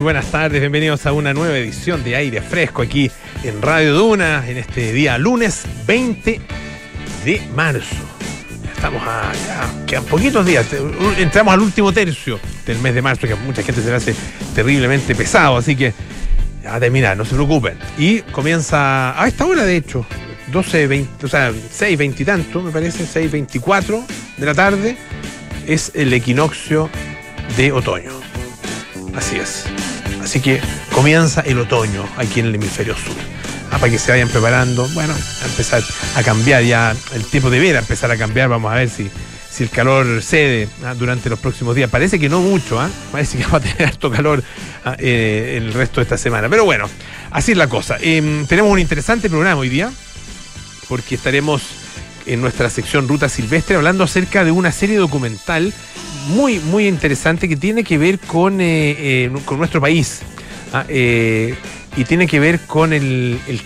Buenas tardes, bienvenidos a una nueva edición de Aire Fresco aquí en Radio Duna en este día lunes 20 de marzo. Estamos a, quedan poquitos días, entramos al último tercio del mes de marzo que a mucha gente se le hace terriblemente pesado, así que a terminar, no se preocupen. Y comienza a esta hora de hecho, 12, 20, o sea, 6, 20 y tanto, me parece, 6, 24 de la tarde, es el equinoccio de otoño. Así es. Así que comienza el otoño aquí en el hemisferio sur. Ah, para que se vayan preparando, bueno, a empezar a cambiar ya el tiempo de vera, empezar a cambiar, vamos a ver si, si el calor cede ah, durante los próximos días. Parece que no mucho, ¿ah? parece que va a tener harto calor ah, eh, el resto de esta semana. Pero bueno, así es la cosa. Eh, tenemos un interesante programa hoy día, porque estaremos en nuestra sección Ruta Silvestre hablando acerca de una serie documental muy, muy interesante que tiene que ver con, eh, eh, con nuestro país ah, eh, y tiene que ver con el, el,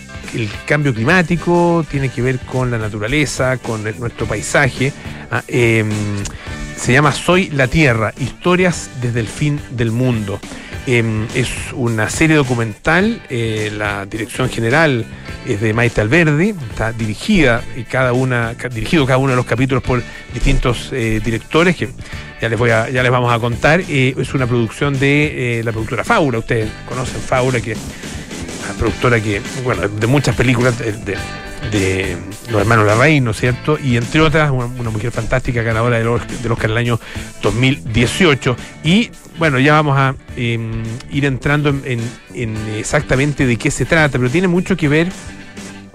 cambio climático, tiene que ver con la naturaleza, con nuestro paisaje. Ah, se llama Soy la Tierra, historias desde el fin del mundo. Es una serie documental, la dirección general es de Maite Alberdi, está dirigida y cada una, dirigido cada uno de los capítulos por distintos eh, directores que ya les voy a, ya les vamos a contar. Eh, es una producción de eh, la productora Faura, ustedes conocen Faura, que es una productora que, bueno, de muchas películas de, de los hermanos Larraín, ¿no es cierto? Y entre otras, una, mujer fantástica ganadora del Oscar, del Oscar en el año 2018. Y bueno, ya vamos a eh, ir entrando en, en, en, exactamente de qué se trata, pero tiene mucho que ver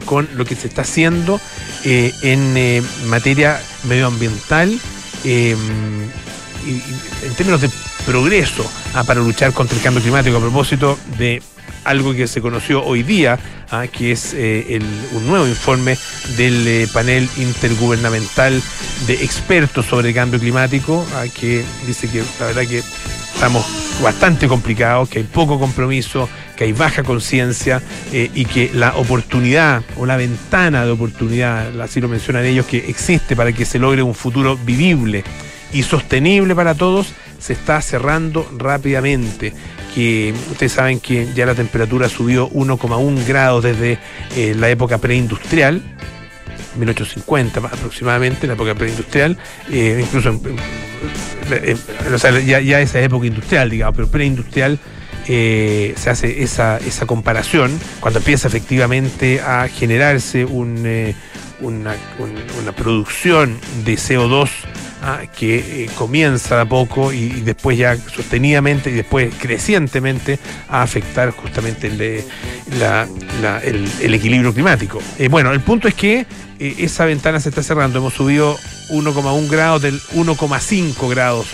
con lo que se está haciendo eh, en eh, materia medioambiental y, en términos de progreso ah, para luchar contra el cambio climático a propósito de algo que se conoció hoy día, ah, que es eh, un nuevo informe del eh, panel intergubernamental de expertos sobre cambio climático, ah, que dice que la verdad que estamos bastante complicados, que hay poco compromiso, que hay baja conciencia eh, y que la oportunidad o la ventana de oportunidad, así lo mencionan ellos, que existe para que se logre un futuro vivible y sostenible para todos, se está cerrando rápidamente. Que ustedes saben que ya la temperatura subió 1,1 grados desde eh, la época preindustrial, 1850 aproximadamente, la época preindustrial, eh, incluso o sea, ya, ya, esa época industrial, digamos, pero preindustrial. Eh, se hace esa, esa comparación cuando empieza efectivamente a generarse un, una, un, una, producción de CO2 ah, que eh, comienza de a poco y, después ya sostenidamente y después crecientemente a afectar justamente el, la, la, el, equilibrio climático. Eh, bueno, el punto es que eh, esa ventana se está cerrando. Hemos subido 1,1 grados del 1,5 grados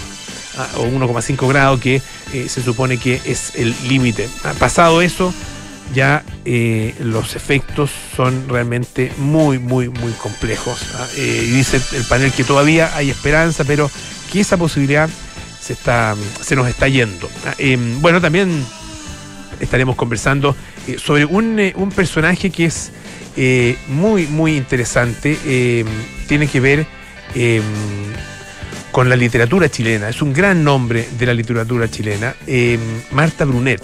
ah, o 1,5 grados que se supone que es el límite. Ah, pasado eso, ya eh, los efectos son realmente muy, muy, muy complejos. ¿ah? Eh, dice el panel que todavía hay esperanza, pero que esa posibilidad se, está, se nos está yendo. ¿ah? Eh, bueno, también estaremos conversando eh, sobre un, un, personaje que es muy, muy interesante. tiene que ver con la literatura chilena. Es un gran nombre de la literatura chilena, Marta Brunet.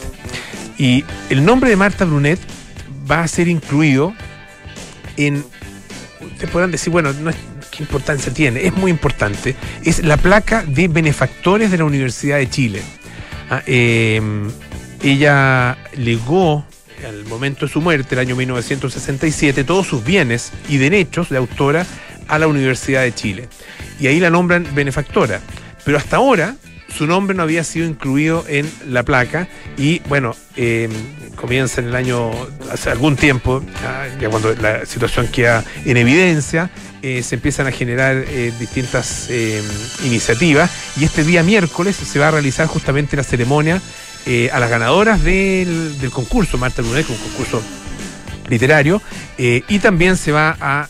Y el nombre de Marta Brunet va a ser incluido en. Ustedes podrán decir, bueno, no es, ¿qué importancia tiene? Es muy importante. Es la placa de benefactores de la Universidad de Chile. Ah, eh, ella legó al momento de su muerte, el año 1967, todos sus bienes y derechos de autora a la Universidad de Chile. Y ahí la nombran benefactora. Pero hasta ahora su nombre no había sido incluido en la placa y bueno, eh, comienza en el año, hace algún tiempo, ya cuando la situación queda en evidencia, eh, se empiezan a generar eh, distintas eh, iniciativas y este día miércoles se va a realizar justamente la ceremonia a las ganadoras del, concurso, Marta Brunet, un concurso literario, y también se va a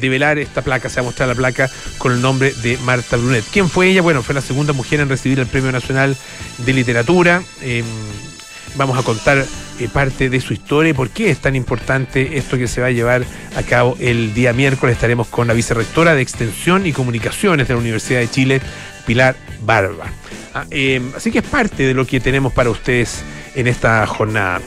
develar esta placa, se va a mostrar la placa con el nombre de Marta Brunet. ¿Quién fue ella? Bueno, fue la segunda mujer en recibir el Premio Nacional de Literatura. Eh, vamos a contar eh, parte de su historia y por qué es tan importante esto que se va a llevar a cabo el día miércoles. Estaremos con la vicerrectora de Extensión y Comunicaciones de la Universidad de Chile, Pilar Barba. Ah, eh, así que es parte de lo que tenemos para ustedes en esta jornada.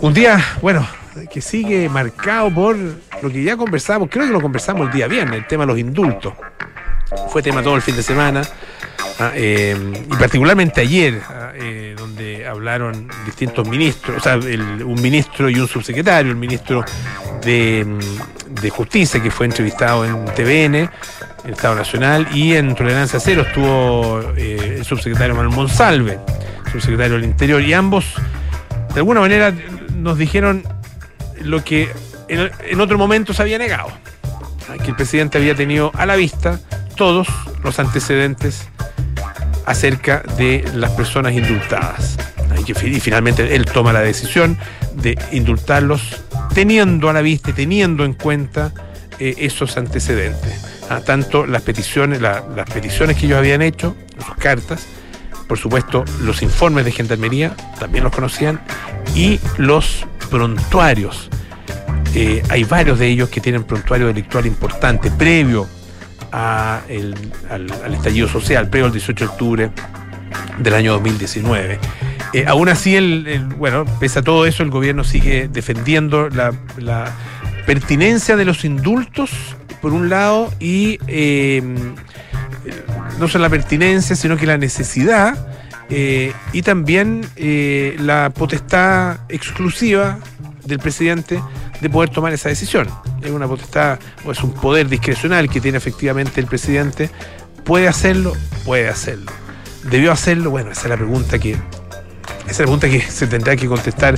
Un día, bueno, que sigue marcado por lo que ya conversamos, creo que lo conversamos el día viernes, el tema de los indultos. Fue tema todo el fin de semana. Ah, eh, y particularmente ayer, ah, eh, donde hablaron distintos ministros, o sea, un ministro y un subsecretario, el ministro de, Justicia, que fue entrevistado en TVN, el Estado Nacional, y en Tolerancia Cero estuvo eh, el subsecretario Manuel Monsalve, subsecretario del Interior, y ambos, de alguna manera, nos dijeron lo que en, otro momento se había negado, que el presidente había tenido a la vista todos los antecedentes acerca de las personas indultadas. Y, finalmente él toma la decisión de indultarlos teniendo a la vista y teniendo en cuenta eh, esos antecedentes. Ah, tanto las peticiones, las peticiones que ellos habían hecho, sus cartas, por supuesto los informes de gendarmería, también los conocían, y los prontuarios. Eh, hay varios de ellos que tienen prontuario delictual importante, previo al, estallido social, previo al 18 de octubre del año 2019. Eh, aún así, el, bueno, pese a todo eso, el gobierno sigue defendiendo la, pertinencia de los indultos, por un lado, y eh, no solo la pertinencia, sino que la necesidad eh, y también la potestad exclusiva del presidente de poder tomar esa decisión. Es una potestad o es un poder discrecional que tiene efectivamente el presidente. ¿Puede hacerlo? Puede hacerlo. ¿Debió hacerlo? Bueno, esa es la pregunta que. Esa es la pregunta que se tendrá que contestar,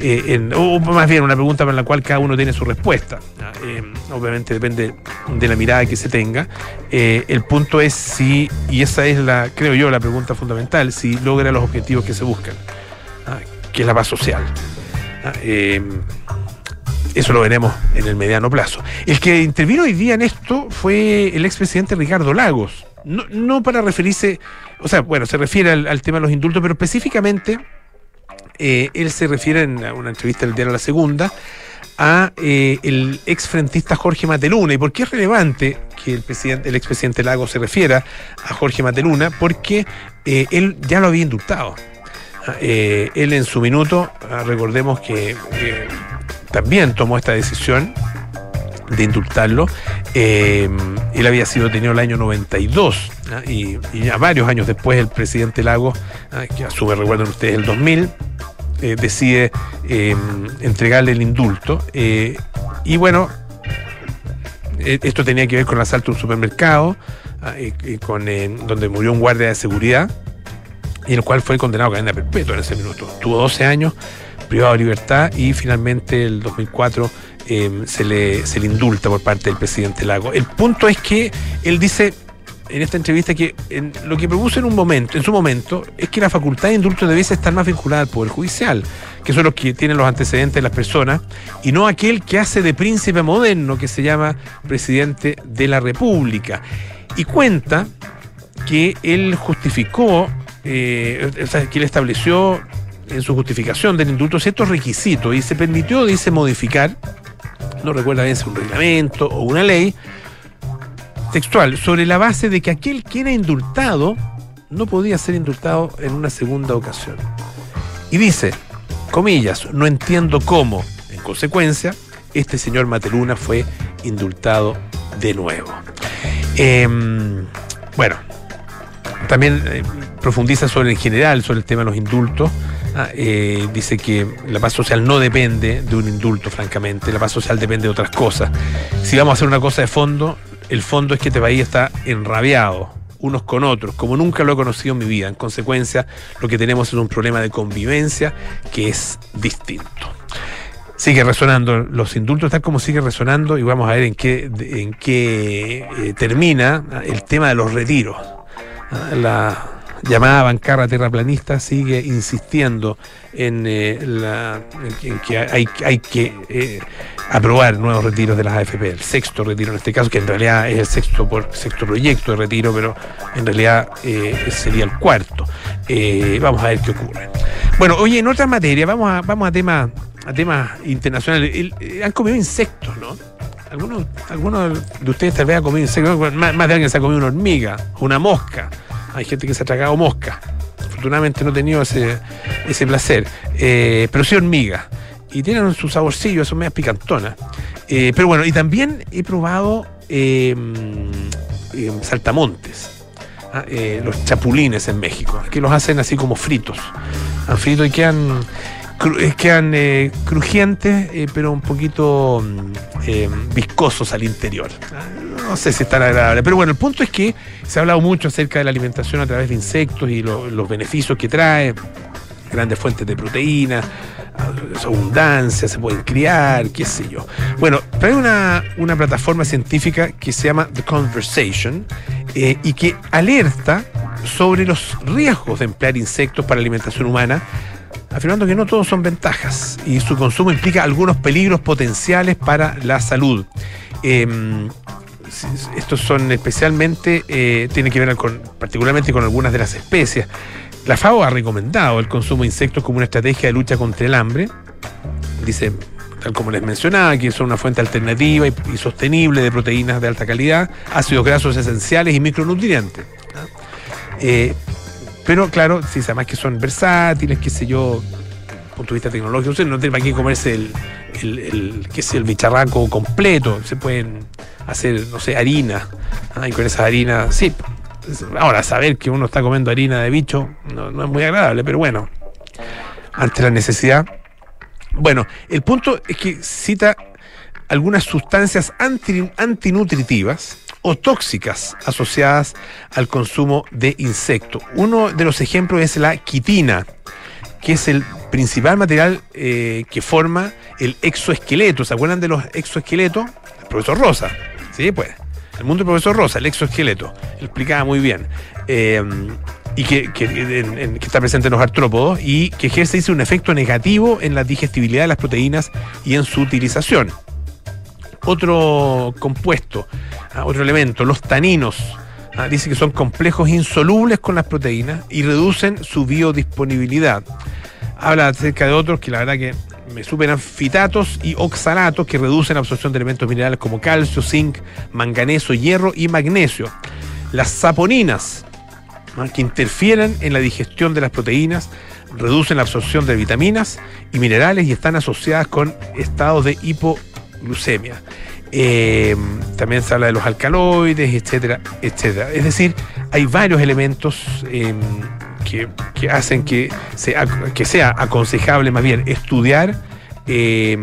eh, o más bien una pregunta para la cual cada uno tiene su respuesta. Eh, obviamente depende de la mirada que se tenga. Eh, el punto es si, y esa es la, creo yo, la pregunta fundamental, si logra los objetivos que se buscan, que es la paz social. Eso lo veremos en el mediano plazo. El que intervino hoy día en esto fue el expresidente Ricardo Lagos. No, para referirse, o sea, bueno, se refiere al, tema de los indultos, pero específicamente eh, él se refiere en una entrevista del diario La Segunda a eh, el exfrentista Jorge Mateluna. ¿Y por qué es relevante que el, presidente, el expresidente Lagos se refiera a Jorge Mateluna? Porque eh, él ya lo había indultado. Ah, él en su minuto, ah, recordemos que también tomó esta decisión de indultarlo. Eh, él había sido detenido el año 92 y, ya varios años después el presidente Lagos, que a su vez recuerdan ustedes el 2000, eh, decide eh, entregarle el indulto. y bueno, esto tenía que ver con el asalto a un supermercado, con, donde murió un guardia de seguridad, y el cual fue condenado a cadena perpetua en ese minuto. Tuvo 12 años privado de libertad y finalmente el 2004 em, se, le, se le indulta por parte del presidente Lago. El punto es que él dice en esta entrevista que lo que propuso en un momento, en su momento, es que la facultad de indulto debiese estar más vinculada al Poder Judicial, que son los que tienen los antecedentes de las personas, y no aquel que hace de príncipe moderno, que se llama presidente de la República. Y cuenta que él justificó, eh, que él estableció en su justificación del indulto ciertos requisitos y se permitió, dice, modificar, no recuerda bien si un reglamento o una ley textual, sobre la base de que aquel que era indultado no podía ser indultado en una segunda ocasión. Y dice, comillas, no entiendo cómo, en consecuencia, este señor Mateluna fue indultado de nuevo. Em, bueno, también eh, profundiza sobre en general, sobre el tema de los indultos. Ah, eh, dice que la paz social no depende de un indulto, francamente. La paz social depende de otras cosas. Si vamos a hacer una cosa de fondo, el fondo es que este país está enrabiado unos con otros, como nunca lo he conocido en mi vida. En consecuencia, lo que tenemos es un problema de convivencia que es distinto. Sigue resonando los indultos, tal como sigue resonando, y vamos a ver en qué, en qué eh, termina el tema de los retiros. Ah, llamada bancarra terraplanista sigue insistiendo en, eh, la, que hay, hay que eh, aprobar nuevos retiros de las AFP, el sexto retiro en este caso, que en realidad es el sexto, por, sexto proyecto de retiro, pero en realidad eh, sería el cuarto. vamos a ver qué ocurre. Bueno, oye, en otra materia, vamos a, vamos a temas a temas internacionales. han comido insectos, ¿no? Algunos, algunos de ustedes tal vez han comido insectos, más, más de alguien se ha comido una hormiga, una mosca hay gente que se ha tragado mosca. afortunadamente no he tenido ese, ese placer. Eh, pero sí hormiga. Y tienen su saborcillo, son medias picantonas. Eh, pero bueno, y también he probado em, em, saltamontes. Ah, los chapulines en México, que los hacen así como fritos. Han frito y quedan quedan eh, crujientes, eh, pero un poquito mm, eh, viscosos al interior. No sé si es tan agradable. Pero bueno, el punto es que se ha hablado mucho acerca de la alimentación a través de insectos y los beneficios que trae, grandes fuentes de proteína, abundancia, se pueden criar, qué sé yo. Bueno, trae una, una plataforma científica que se llama The Conversation y que alerta sobre los riesgos de emplear insectos para alimentación humana afirmando que no todos son ventajas y su consumo implica algunos peligros potenciales para la salud. Em, estos son especialmente, eh, tienen que ver con, particularmente con algunas de las especies. La FAO ha recomendado el consumo de insectos como una estrategia de lucha contra el hambre. Dice, tal como les mencionaba, que son una fuente alternativa y, sostenible de proteínas de alta calidad, ácidos grasos esenciales y micronutrientes. Eh, pero claro, si además que son versátiles, qué sé yo, punto de vista tecnológico, no tiene para qué comerse el, el, qué sé, el bicharraco completo. Se pueden hacer, no sé, harina. Y con esa harina, sí. Ahora, saber que uno está comiendo harina de bicho no, es muy agradable, pero bueno, ante la necesidad. Bueno, el punto es que cita algunas sustancias antinutritivas o tóxicas asociadas al consumo de insectos. Uno de los ejemplos es la quitina, que es el principal material eh, que forma el exoesqueleto. ¿Se acuerdan de los exoesqueletos? El profesor Rosa. Sí, pues. El mundo del profesor Rosa, el exoesqueleto. Explicaba muy bien. Eh, y que, está presente en los artrópodos y que ejerce un efecto negativo en la digestibilidad de las proteínas y en su utilización. Otro compuesto Ah, otro elemento, los taninos. Ah, dice que son complejos insolubles con las proteínas y reducen su biodisponibilidad. Habla acerca de otros que la verdad que me superan fitatos y oxalatos que reducen la absorción de elementos minerales como calcio, zinc, manganeso, hierro y magnesio. Las saponinas, ah, que interfieren en la digestión de las proteínas, reducen la absorción de vitaminas y minerales y están asociadas con estados de hipoglucemia. Eh, también se habla de los alcaloides, etcétera, etcétera. Es decir, hay varios elementos em, que, hacen que sea, que sea aconsejable más bien estudiar, em,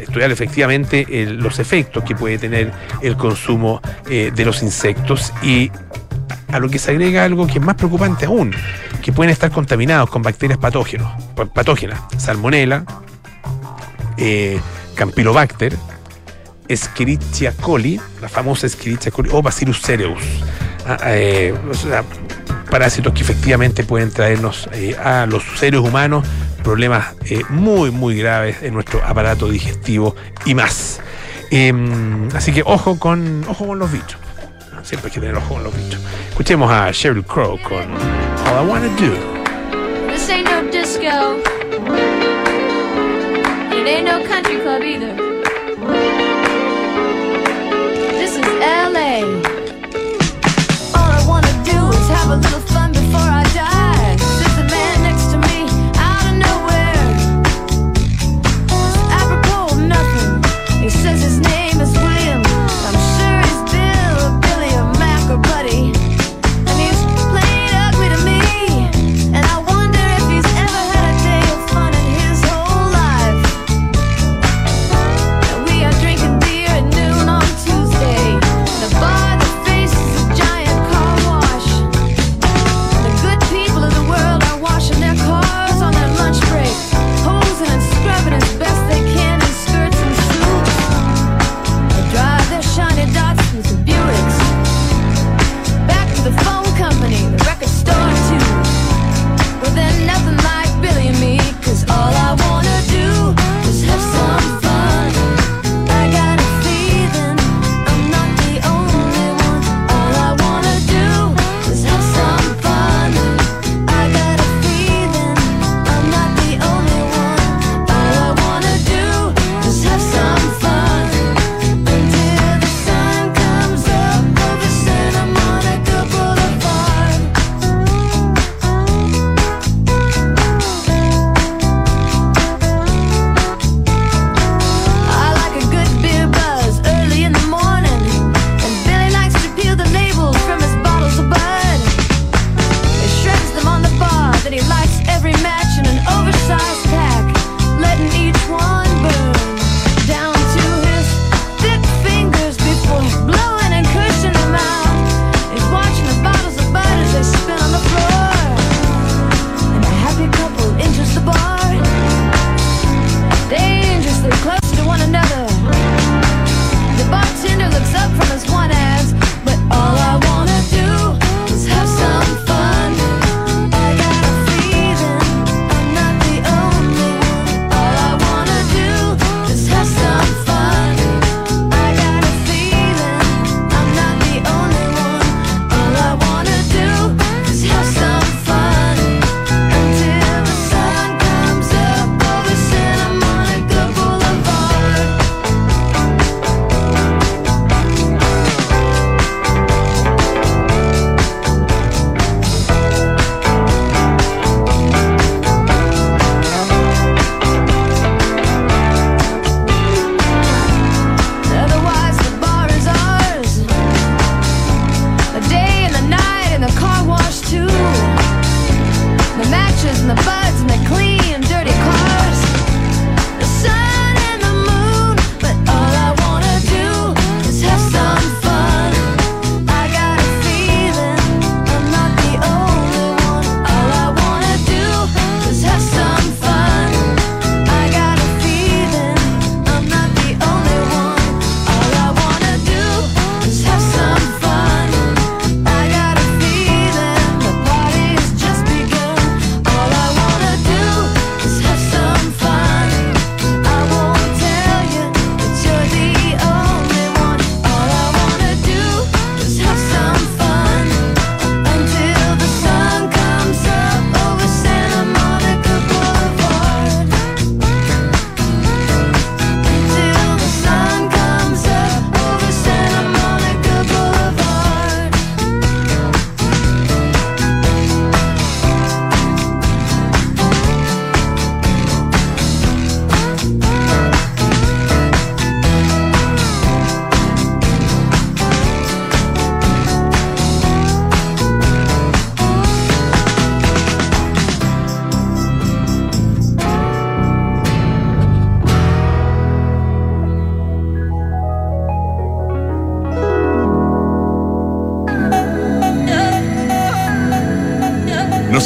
estudiar efectivamente los efectos que puede tener el consumo eh, de los insectos y a lo que se agrega algo que es más preocupante aún, que pueden estar contaminados con bacterias patógenos, patógenas, salmonella, eh, campylobacter, Escherichia coli, la famosa Escherichia coli, o Bacillus cereus. Ah, eh, parásitos que efectivamente pueden traernos eh, a los seres humanos problemas eh, muy, muy graves en nuestro aparato digestivo y más. Em, así que ojo con, ojo con los bichos. Siempre hay que tener ojo con los bichos. Escuchemos a Sheryl Crow con All I Wanna Do. This ain't disco. It ain't no country club either.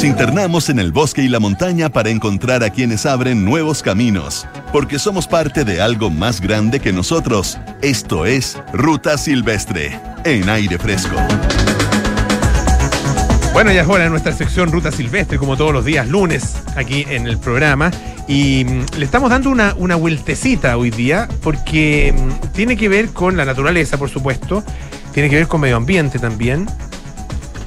Internamos en el bosque y la montaña para encontrar a quienes abren nuevos caminos, porque somos parte de algo más grande que nosotros. Esto es Ruta Silvestre, en aire fresco. Bueno, ya es hora de nuestra sección Ruta Silvestre, como todos los días lunes, aquí en el programa. Y mm, le estamos dando una, una vueltecita hoy día, porque mm, tiene que ver con la naturaleza, por supuesto, tiene que ver con medio ambiente también,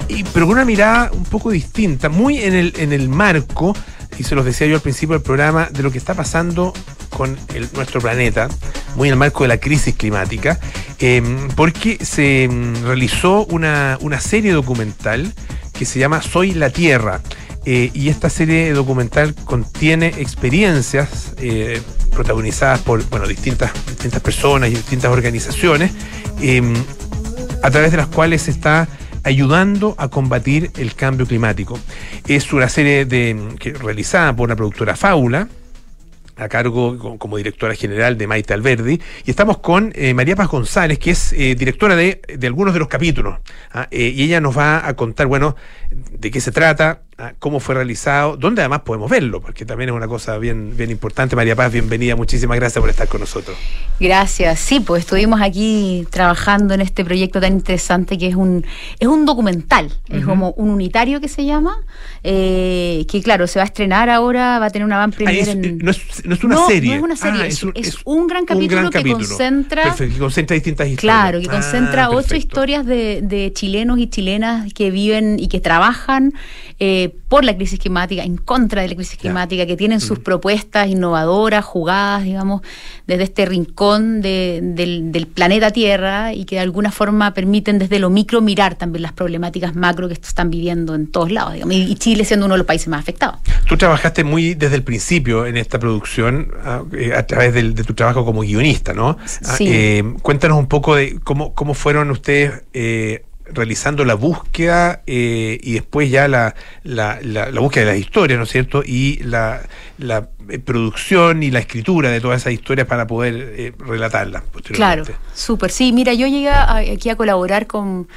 y, pero con una mirada un poco distinta, muy en el, en el marco, y se los decía yo al principio del programa, de lo que está pasando con nuestro planeta, muy en el marco de la crisis climática, eh, porque se mm, realizó una, una serie documental que se llama Soy la Tierra. Eh, y esta serie documental contiene experiencias eh, protagonizadas por bueno, distintas, distintas personas y distintas organizaciones, eh, a través de las cuales se está ayudando a combatir el cambio climático. Es una serie de, que, realizada por una productora Fábula, a cargo como directora general de Maite Alberdi, y estamos con eh, María Paz González, que es eh, directora de, de, algunos de los capítulos, ¿ah? eh, y ella nos va a contar, bueno, de qué se trata. Cómo fue realizado, dónde además podemos verlo, porque también es una cosa bien, bien importante. María Paz, bienvenida, muchísimas gracias por estar con nosotros. Gracias, sí, pues estuvimos aquí trabajando en este proyecto tan interesante que es un, es un documental, uh -huh. es como un unitario que se llama, eh, que claro, se va a estrenar ahora, va a tener una van premier ah, es, en... No es, no es una no, serie. No es una serie, ah, es, un, es, un, gran capítulo, un gran que concentra... Perfecto, que concentra distintas historias. Claro, que concentra ah, ocho historias de, de, chilenos y chilenas que viven y que trabajan eh, por la crisis climática, en contra de la crisis climática, que tienen sus propuestas innovadoras, jugadas, digamos, desde este rincón de, del, del, planeta Tierra y que de alguna forma permiten desde lo micro mirar también las problemáticas macro que están viviendo en todos lados, digamos, y Chile siendo uno de los países más afectados. Tú trabajaste muy desde el principio en esta producción a, eh, a través de, de, tu trabajo como guionista, ¿no? Sí. Eh, cuéntanos un poco de cómo, cómo fueron ustedes eh, realizando la búsqueda eh, y después ya la, la, la, la, búsqueda de las historias, ¿no es cierto? Y la, la eh, producción y la escritura de todas esas historias para poder eh, relatarlas Claro, súper. Sí, mira, yo llegué aquí a colaborar con,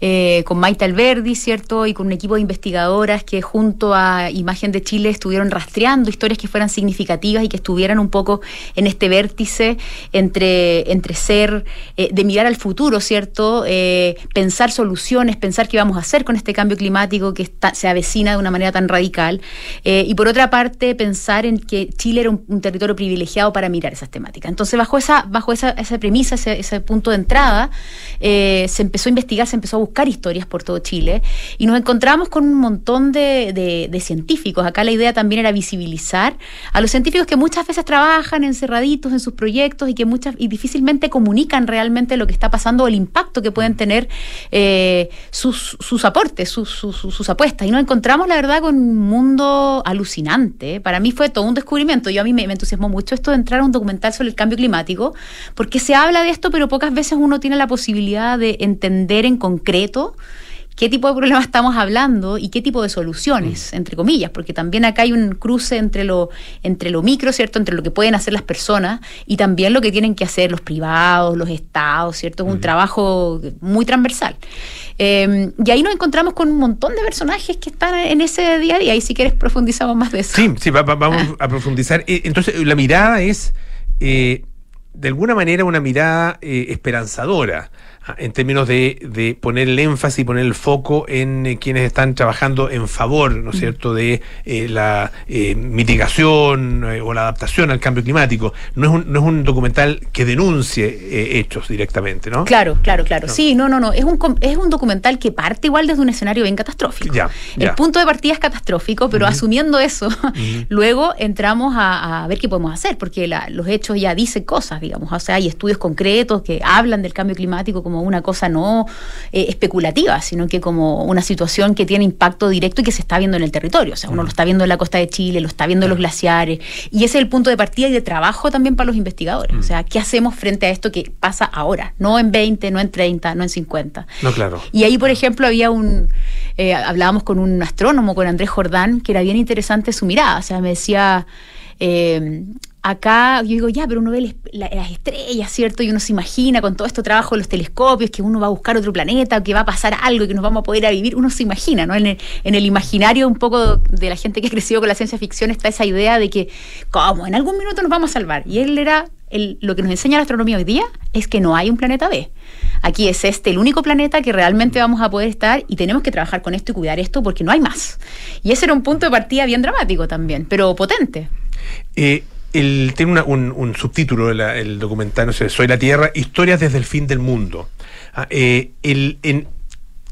eh, con Maite Alberdi, ¿cierto? Y con un equipo de investigadoras que junto a Imagen de Chile estuvieron rastreando historias que fueran significativas y que estuvieran un poco en este vértice entre, entre ser, eh, de mirar al futuro, ¿cierto? Eh, pensar soluciones, pensar qué vamos a hacer con este cambio climático que se avecina de una manera tan radical. y por otra parte, pensar en que Chile era un, territorio privilegiado para mirar esas temáticas. Entonces, bajo esa, bajo esa, esa premisa, ese, punto de entrada, eh, se empezó a investigar, se empezó a buscar historias por todo Chile y nos encontramos con un montón de, de, de, científicos. Acá la idea también era visibilizar a los científicos que muchas veces trabajan encerraditos en sus proyectos y que muchas y difícilmente comunican realmente lo que está pasando o el impacto que pueden tener eh, sus, sus aportes, sus, sus, sus apuestas. Y nos encontramos, la verdad, con un mundo alucinante. Para mí fue todo un descubrimiento. Yo a mí me, me, entusiasmó mucho esto de entrar a un documental sobre el cambio climático, porque se habla de esto, pero pocas veces uno tiene la posibilidad de entender en concreto qué tipo de problemas estamos hablando y qué tipo de soluciones, mm. entre comillas, porque también acá hay un cruce entre lo, entre lo micro, ¿cierto? Entre lo que pueden hacer las personas y también lo que tienen que hacer los privados, los estados, ¿cierto? Es un mm. trabajo muy transversal. Eh, y ahí nos encontramos con un montón de personajes que están en ese día a día. Y si quieres profundizamos más de eso. Sí, sí, va, va, vamos ah. a profundizar. Entonces, la mirada es, eh, de alguna manera, una mirada eh, esperanzadora en términos de, de, poner el énfasis y poner el foco en eh, quienes están trabajando en favor, ¿no es cierto?, de eh, la eh, mitigación o la adaptación al cambio climático. No es un, no es un documental que denuncie hechos directamente, ¿no? Claro, claro, claro. No. Sí, no, no, no. Es un, es un documental que parte igual desde un escenario bien catastrófico. Ya, ya. El punto de partida es catastrófico, pero uh -huh. asumiendo eso, uh -huh. luego entramos a, a, ver qué podemos hacer, porque la, los hechos ya dicen cosas, digamos. O sea, hay estudios concretos que hablan del cambio climático como una cosa no eh, especulativa, sino que como una situación que tiene impacto directo y que se está viendo en el territorio. O sea, uno mm. lo está viendo en la costa de Chile, lo está viendo en los glaciares, y ese es el punto de partida y de trabajo también para los investigadores. Mm. O sea, ¿qué hacemos frente a esto que pasa ahora? No en 20, no en 30, no en 50. No, claro. Y ahí, por ejemplo, había un, eh, hablábamos con un astrónomo, con Andrés Jordán, que era bien interesante su mirada. O sea, me decía... Eh, acá yo digo, ya, pero uno ve las estrellas, ¿cierto? Y uno se imagina con todo este trabajo de los telescopios que uno va a buscar otro planeta, que va a pasar algo y que nos vamos a poder a vivir. Uno se imagina, ¿no? En el, en el imaginario un poco de la gente que ha crecido con la ciencia ficción está esa idea de que, ¿cómo? En algún minuto nos vamos a salvar. Y él era, el, lo que nos enseña la astronomía hoy día es que no hay un planeta B. Aquí es este el único planeta que realmente vamos a poder estar y tenemos que trabajar con esto y cuidar esto porque no hay más. Y ese era un punto de partida bien dramático también, pero potente. Eh, el, tiene un, subtítulo el documental, no sé, Soy la Tierra, Historias desde el fin del mundo. Ah, eh, el,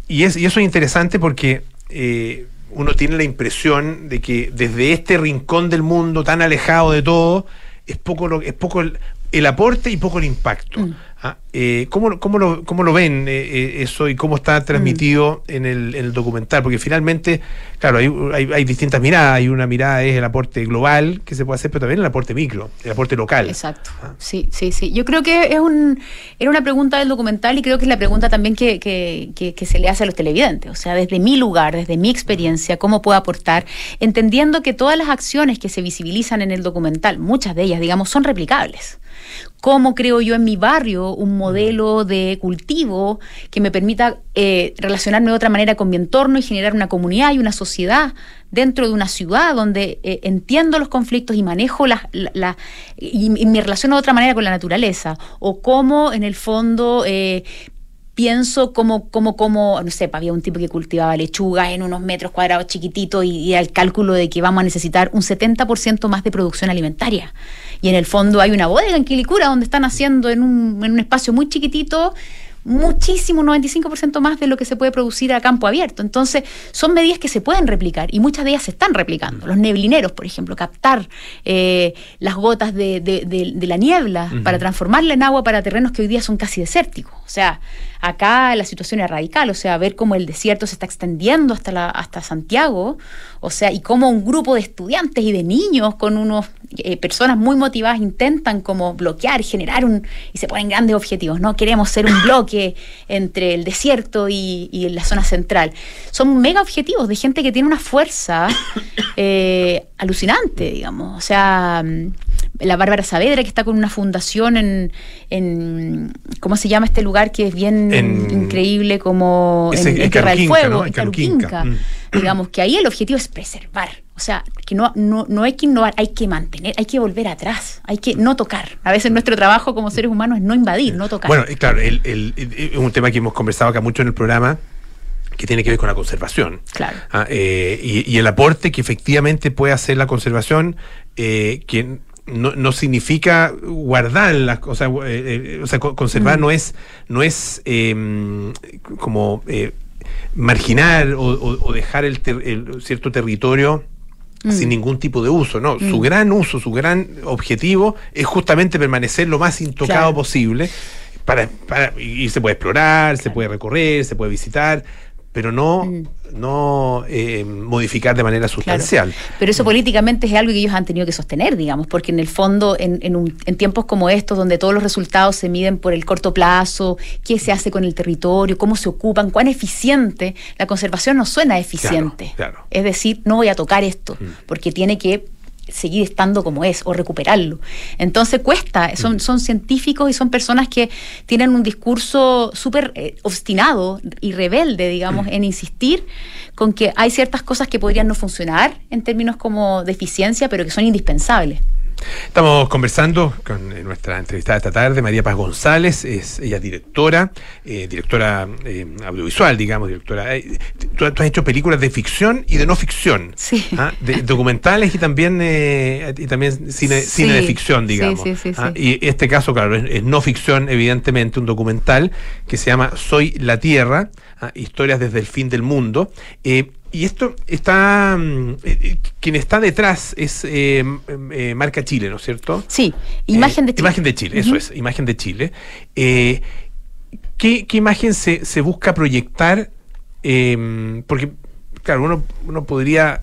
y, es, y, eso es interesante porque eh, uno tiene la impresión de que desde este rincón del mundo tan alejado de todo, es poco, lo, es poco el, aporte y poco el impacto. Mm. Ah, eh, ¿cómo, lo, ¿Cómo lo ven eh, eh, eso y cómo está transmitido mm. en, el, documental? Porque finalmente, claro, hay, hay, distintas miradas. Hay una mirada es el aporte global que se puede hacer, pero también el aporte micro, el aporte local. Exacto. Ah. Sí, sí, sí. Yo creo que es un, era una pregunta del documental y creo que es la pregunta también que, que, que, se le hace a los televidentes. O sea, desde mi lugar, desde mi experiencia, ¿cómo puedo aportar? Entendiendo que todas las acciones que se visibilizan en el documental, muchas de ellas, digamos, son replicables cómo creo yo en mi barrio un modelo de cultivo que me permita eh, relacionarme de otra manera con mi entorno y generar una comunidad y una sociedad dentro de una ciudad donde eh, entiendo los conflictos y manejo la, y, me relaciono de otra manera con la naturaleza. O cómo en el fondo eh, pienso como, como, como, no sé, había un tipo que cultivaba lechugas en unos metros cuadrados chiquititos y, y al cálculo de que vamos a necesitar un 70% más de producción alimentaria. Y en el fondo hay una bodega en Quilicura donde están haciendo en un, en un espacio muy chiquitito muchísimo, 95% más de lo que se puede producir a campo abierto. Entonces, son medidas que se pueden replicar y muchas de ellas se están replicando. Los neblineros, por ejemplo, captar eh, las gotas de, de, la niebla para transformarla en agua para terrenos que hoy día son casi desérticos. O sea, acá la situación es radical, o sea, ver cómo el desierto se está extendiendo hasta, la, hasta Santiago, o sea, y cómo un grupo de estudiantes y de niños con unos eh, personas muy motivadas intentan como bloquear, generar un, y se ponen grandes objetivos, ¿no? Queremos ser un bloque entre el desierto y, la zona central. Son mega objetivos de gente que tiene una fuerza eh, alucinante, digamos, o sea la Bárbara Saavedra, que está con una fundación en, en ¿cómo se llama este lugar que es bien increíble como en, Tierra del Fuego, en Caruquinca. Mm. Digamos que ahí el objetivo es preservar, o sea, que no, no, no hay que innovar, hay que mantener, hay que volver atrás, hay que no tocar. A veces nuestro trabajo como seres humanos es no invadir, no tocar. Bueno, claro, es un tema que hemos conversado acá mucho en el programa, que tiene que ver con la conservación. Claro. Ah, eh, y, el aporte que efectivamente puede hacer la conservación, eh, que no, no significa guardar las cosas, eh, eh, o sea, conservar mm. no es, no es em, como eh, marginar o, dejar el, cierto territorio mm. sin ningún tipo de uso, ¿no? Su mm. gran uso, su gran objetivo es justamente permanecer lo más intocado posible. Para, para, y se puede explorar, se puede recorrer, se puede visitar, pero no, mm. no eh, modificar de manera sustancial. Pero eso políticamente es algo que ellos han tenido que sostener, digamos, porque en el fondo, en, en, tiempos como estos, donde todos los resultados se miden por el corto plazo, qué se hace con el territorio, cómo se ocupan, cuán eficiente, la conservación no suena eficiente. Es decir, no voy a tocar esto, mm. porque tiene que seguir estando como es o recuperarlo. Entonces cuesta, son, mm. son científicos y son personas que tienen un discurso súper eh, obstinado y rebelde, digamos, mm. en insistir con que hay ciertas cosas que podrían no funcionar en términos como de eficiencia, pero que son indispensables. Estamos conversando con eh, nuestra entrevistada esta tarde, María Paz González, es ella directora, eh, directora eh, audiovisual, digamos, directora. tú, has hecho películas de ficción y de no ficción, sí. ¿ah? de, documentales y también y también cine, cine de ficción, digamos. Sí, ¿ah? Y este caso, claro, es, no ficción, evidentemente, un documental que se llama Soy la Tierra, ¿ah? historias desde el fin del mundo. Y esto está. Mm, eh, eh, quien está detrás es eh, Marca Chile, ¿no es cierto? Sí, Imagen de Chile. Imagen de Chile, eso es, Imagen de Chile. ¿qué, ¿qué, imagen se, se busca proyectar? Em, porque, claro, uno, uno podría.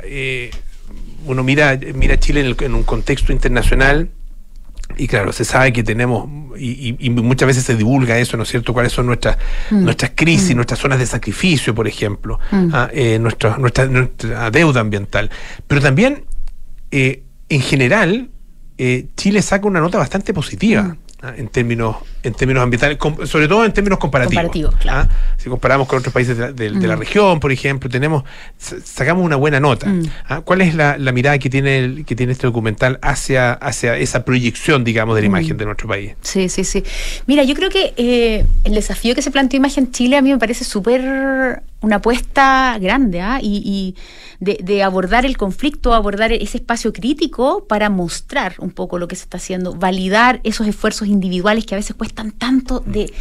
uno mira, mira Chile en, en un contexto internacional y claro, se sabe que tenemos, y, muchas veces se divulga eso, ¿no es cierto? ¿Cuáles son nuestras, mm. nuestras crisis, mm. nuestras zonas de sacrificio, por ejemplo, mm. ah, eh, nuestra, nuestra, deuda ambiental? Pero también, eh, en general, eh, Chile saca una nota bastante positiva. Mm. ¿ah? en términos en términos ambientales, sobre todo en términos comparativos. ¿ah? Si comparamos con otros países de la, mm. región, por ejemplo, tenemos sacamos una buena nota. Mm. ¿ah? ¿Cuál es la, mirada que tiene que tiene este documental hacia hacia esa proyección, digamos, de la imagen de nuestro país? Sí, sí, sí. Mira, yo creo que eh, el desafío que se planteó Imagen Chile a mí me parece súper una apuesta grande ¿ah? y, de, abordar el conflicto, abordar ese espacio crítico para mostrar un poco lo que se está haciendo, validar esos esfuerzos individuales que a veces cuestan tanto de,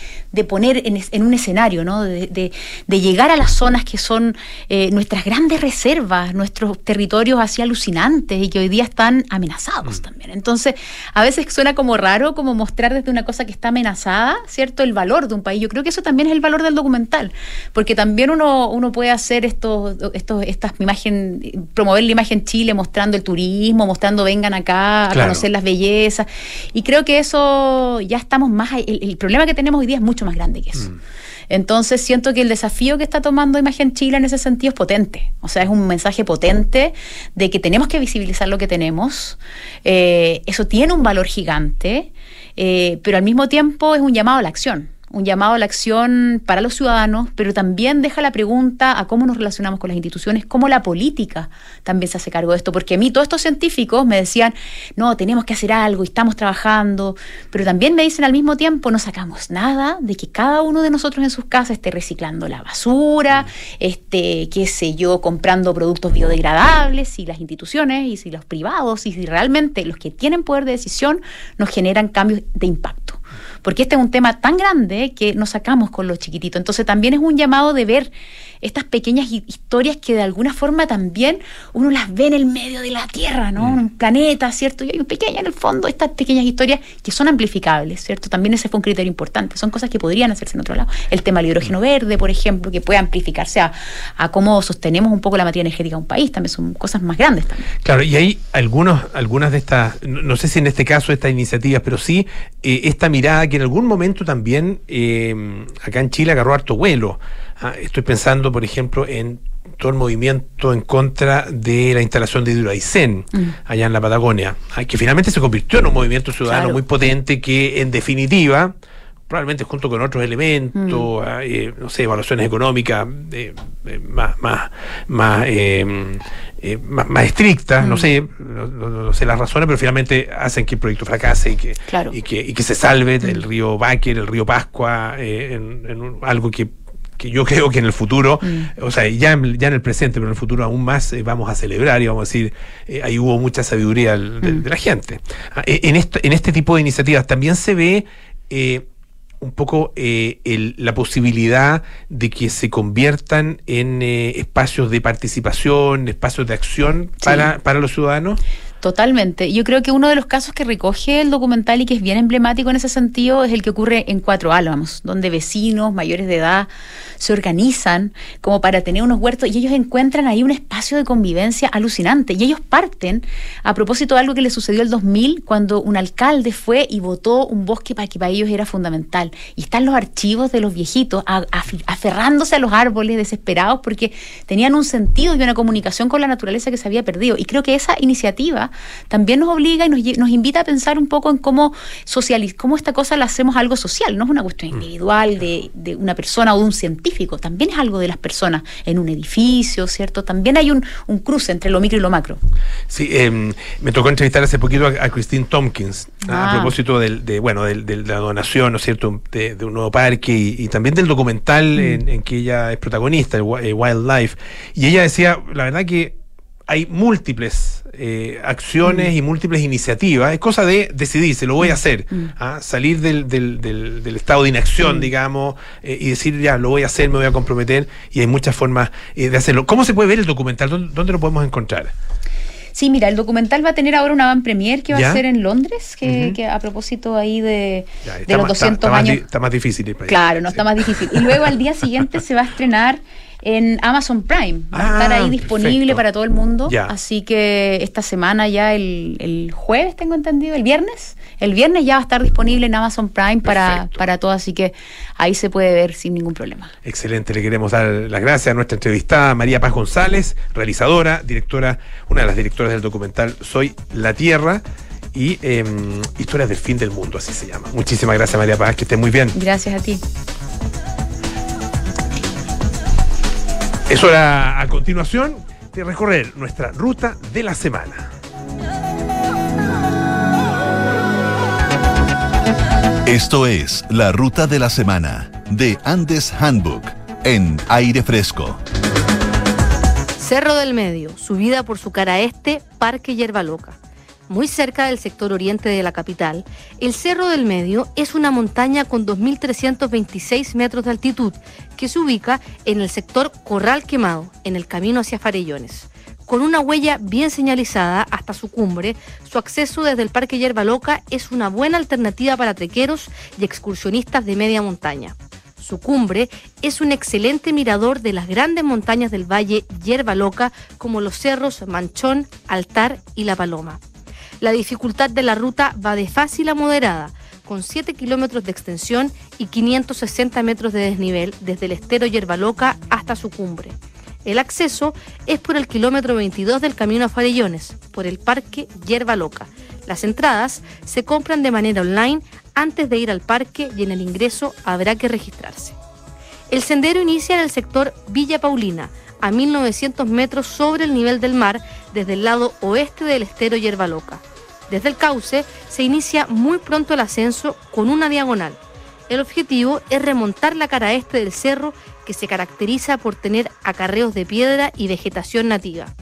poner en, un escenario, ¿no? de, llegar a las zonas que son eh, nuestras grandes reservas, nuestros territorios así alucinantes y que hoy día están amenazados mm. también. Entonces, a veces suena como raro como mostrar desde una cosa que está amenazada, ¿cierto? El valor de un país. Yo creo que eso también es el valor del documental, porque también uno uno, puede hacer estos, estos, estas imagen, promover la imagen Chile mostrando el turismo, mostrando vengan acá a conocer las bellezas. Y creo que eso ya estamos más, el, problema que tenemos hoy día es mucho más grande que eso. Mm. Entonces siento que el desafío que está tomando Imagen Chile en ese sentido es potente. O sea, es un mensaje potente de que tenemos que visibilizar lo que tenemos. Eh, eso tiene un valor gigante, eh, pero al mismo tiempo es un llamado a la acción un llamado a la acción para los ciudadanos, pero también deja la pregunta a cómo nos relacionamos con las instituciones, cómo la política también se hace cargo de esto, porque a mí todos estos científicos me decían, no, tenemos que hacer algo y estamos trabajando, pero también me dicen al mismo tiempo, no sacamos nada de que cada uno de nosotros en sus casas esté reciclando la basura, esté, qué sé yo, comprando productos biodegradables, y las instituciones y si los privados y si realmente los que tienen poder de decisión nos generan cambios de impacto porque este es un tema tan grande que nos sacamos con los chiquititos. Entonces también es un llamado de ver estas pequeñas historias que de alguna forma también uno las ve en el medio de la Tierra, ¿no? Mm. Un planeta, ¿cierto? Y hay un pequeño en el fondo, estas pequeñas historias que son amplificables, ¿cierto? También ese fue un criterio importante. Son cosas que podrían hacerse en otro lado. El tema del hidrógeno verde, por ejemplo, que puede amplificarse a, cómo sostenemos un poco la materia energética de un país, también son cosas más grandes también. Claro, y hay algunos, algunas de estas, no sé si en este caso estas iniciativas, pero sí eh, esta mirada que en algún momento también eh, acá en Chile agarró harto vuelo. Ah, estoy pensando, por ejemplo, en todo el movimiento en contra de la instalación de Hidroaicén mm. allá en la Patagonia, ah, que finalmente se convirtió en un movimiento ciudadano muy potente que, en definitiva, probablemente junto con otros elementos, mm. ah, eh, no sé, evaluaciones económicas eh, eh, más, más, más, más, estrictas, no mm. sé, no, sé las razones, pero finalmente hacen que el proyecto fracase y que, y que, y que se salve del río Báquer, el río Pascua, en algo que que yo creo que en el futuro, mm. o sea, ya, ya en el presente, pero en el futuro aún más eh, vamos a celebrar y vamos a decir, eh, ahí hubo mucha sabiduría mm. de, la gente. Ah, e, en, este, en este tipo de iniciativas también se ve eh, un poco la posibilidad de que se conviertan en espacios de participación, espacios de acción para, para los ciudadanos. Totalmente. Yo creo que uno de los casos que recoge el documental y que es bien emblemático en ese sentido es el que ocurre en Cuatro Álamos, donde vecinos mayores de edad se organizan como para tener unos huertos y ellos encuentran ahí un espacio de convivencia alucinante. Y ellos parten a propósito de algo que les sucedió el 2000 cuando un alcalde fue y votó un bosque para que para ellos era fundamental. Y están los archivos de los viejitos aferrándose a los árboles desesperados porque tenían un sentido y una comunicación con la naturaleza que se había perdido. Y creo que esa iniciativa también nos obliga y nos, invita a pensar un poco en cómo socializar, cómo esta cosa la hacemos algo social, no es una cuestión mm. individual de, de, una persona o de un científico, también es algo de las personas en un edificio, ¿cierto? También hay un, un cruce entre lo micro y lo macro. Sí, em, me tocó entrevistar hace poquito a, Christine Tompkins a ah. propósito del, de, bueno, de la donación, ¿no es cierto?, de, un nuevo parque y, también del documental mm. en, que ella es protagonista, el eh, Wildlife. Y ella decía, la verdad que hay múltiples eh, acciones mm. y múltiples iniciativas. Es cosa de decidirse, lo voy a mm. hacer. Mm. ¿ah? Salir del, del, del, estado de inacción, digamos, eh, y decir, ya, lo voy a hacer, me voy a comprometer. Y hay muchas formas eh, de hacerlo. ¿Cómo se puede ver el documental? ¿Dónde, lo podemos encontrar? Sí, mira, el documental va a tener ahora una van premier que va a ser en Londres, que, a propósito ahí de, los 200 años. está más difícil. claro, no está más difícil. Y luego al día siguiente se va a estrenar en Amazon Prime. Va a estar ahí ah, disponible para todo el mundo. Así que esta semana ya el, jueves, tengo entendido, el viernes. El viernes ya va a estar disponible en Amazon Prime para, para todos, así que ahí se puede ver sin ningún problema. Excelente, le queremos dar las gracias a nuestra entrevistada María Paz González, realizadora, directora, una de las directoras del documental Soy la Tierra y em, Historias del Fin del Mundo, así se llama. Muchísimas gracias María Paz, que esté muy bien. Gracias a ti. Es hora a continuación de recorrer nuestra ruta de la semana. Esto es la ruta de la semana de Andes Handbook en aire fresco. Cerro del Medio, subida por su cara este, Parque Yerba Loca. Muy cerca del sector oriente de la capital, el Cerro del Medio es una montaña con 2.326 metros de altitud que se ubica en el sector Corral Quemado, en el camino hacia Farellones. Con una huella bien señalizada hasta su cumbre, su acceso desde el Parque Yerba Loca es una buena alternativa para trequeros y excursionistas de media montaña. Su cumbre es un excelente mirador de las grandes montañas del valle Yerba Loca, como los cerros Manchón, Altar y La Paloma. La dificultad de la ruta va de fácil a moderada, con 7 kilómetros de extensión y 560 metros de desnivel desde el estero Yerba Loca hasta su cumbre. El acceso es por el kilómetro 22 del camino a Farellones, por el parque Yerba Loca. Las entradas se compran de manera online antes de ir al parque y en el ingreso habrá que registrarse. El sendero inicia en el sector Villa Paulina, a 1900 metros sobre el nivel del mar, desde el lado oeste del estero Yerba Loca. Desde el cauce se inicia muy pronto el ascenso con una diagonal. El objetivo es remontar la cara este del cerro que se caracteriza por tener acarreos de piedra y vegetación nativa.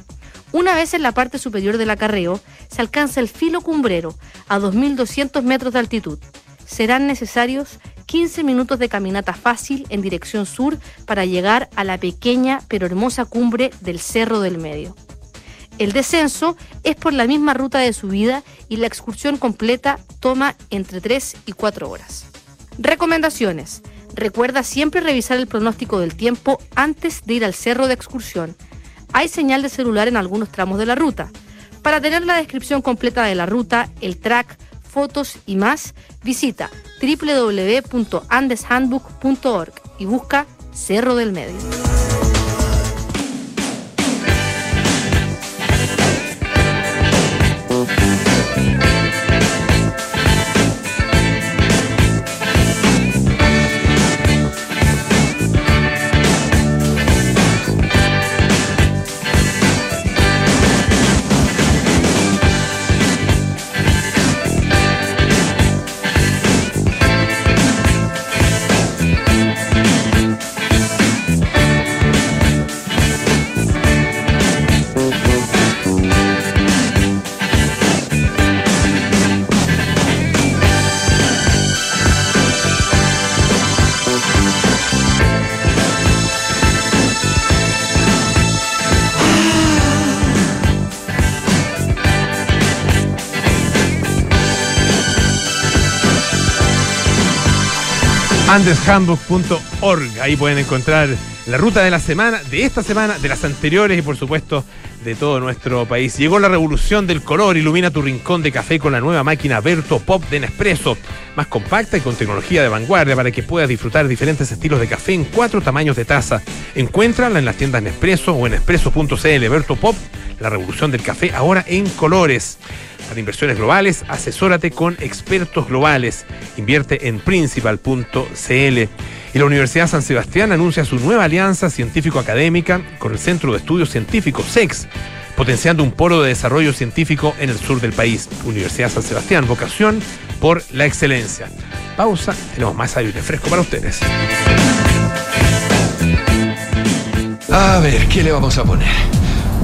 Una vez en la parte superior del acarreo, se alcanza el filo cumbrero a 2.200 metros de altitud. Serán necesarios 15 minutos de caminata fácil en dirección sur para llegar a la pequeña pero hermosa cumbre del Cerro del Medio. El descenso es por la misma ruta de subida y la excursión completa toma entre 3 y 4 horas. Recomendaciones. Recuerda siempre revisar el pronóstico del tiempo antes de ir al cerro de excursión. Hay señal de celular en algunos tramos de la ruta. Para tener la descripción completa de la ruta, el track, fotos y más, visita www.andeshandbook.org y busca Cerro del Medio. andeshandbook.org. Ahí pueden encontrar la ruta de la semana, de esta semana, de las anteriores y por supuesto de todo nuestro país. Llegó la revolución del color, ilumina tu rincón de café con la nueva máquina Berto Pop de Nespresso, más compacta y con tecnología de vanguardia para que puedas disfrutar diferentes estilos de café en cuatro tamaños de taza. Encuéntrala en las tiendas Nespresso o en nespresso.cl. Berto Pop, la revolución del café ahora en colores. Para inversiones globales, asesórate con expertos globales. Invierte en principal.cl. Y la Universidad San Sebastián anuncia su nueva alianza científico-académica con el Centro de Estudios Científicos, SEX, potenciando un polo de desarrollo científico en el sur del país. Universidad San Sebastián, vocación por la excelencia. Pausa, tenemos más aire fresco para ustedes. A ver, ¿qué le vamos a poner?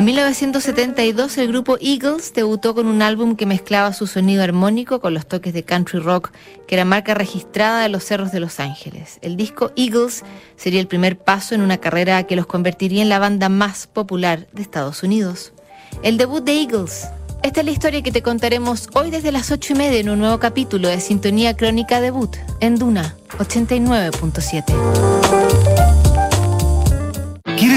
En 1972 el grupo Eagles debutó con un álbum que mezclaba su sonido armónico con los toques de country rock, que era marca registrada de los cerros de Los Ángeles. El disco Eagles sería el primer paso en una carrera que los convertiría en la banda más popular de Estados Unidos. El debut de Eagles. Esta es la historia que te contaremos hoy desde las 8 y media en un nuevo capítulo de Sintonía Crónica Debut en Duna 89.7.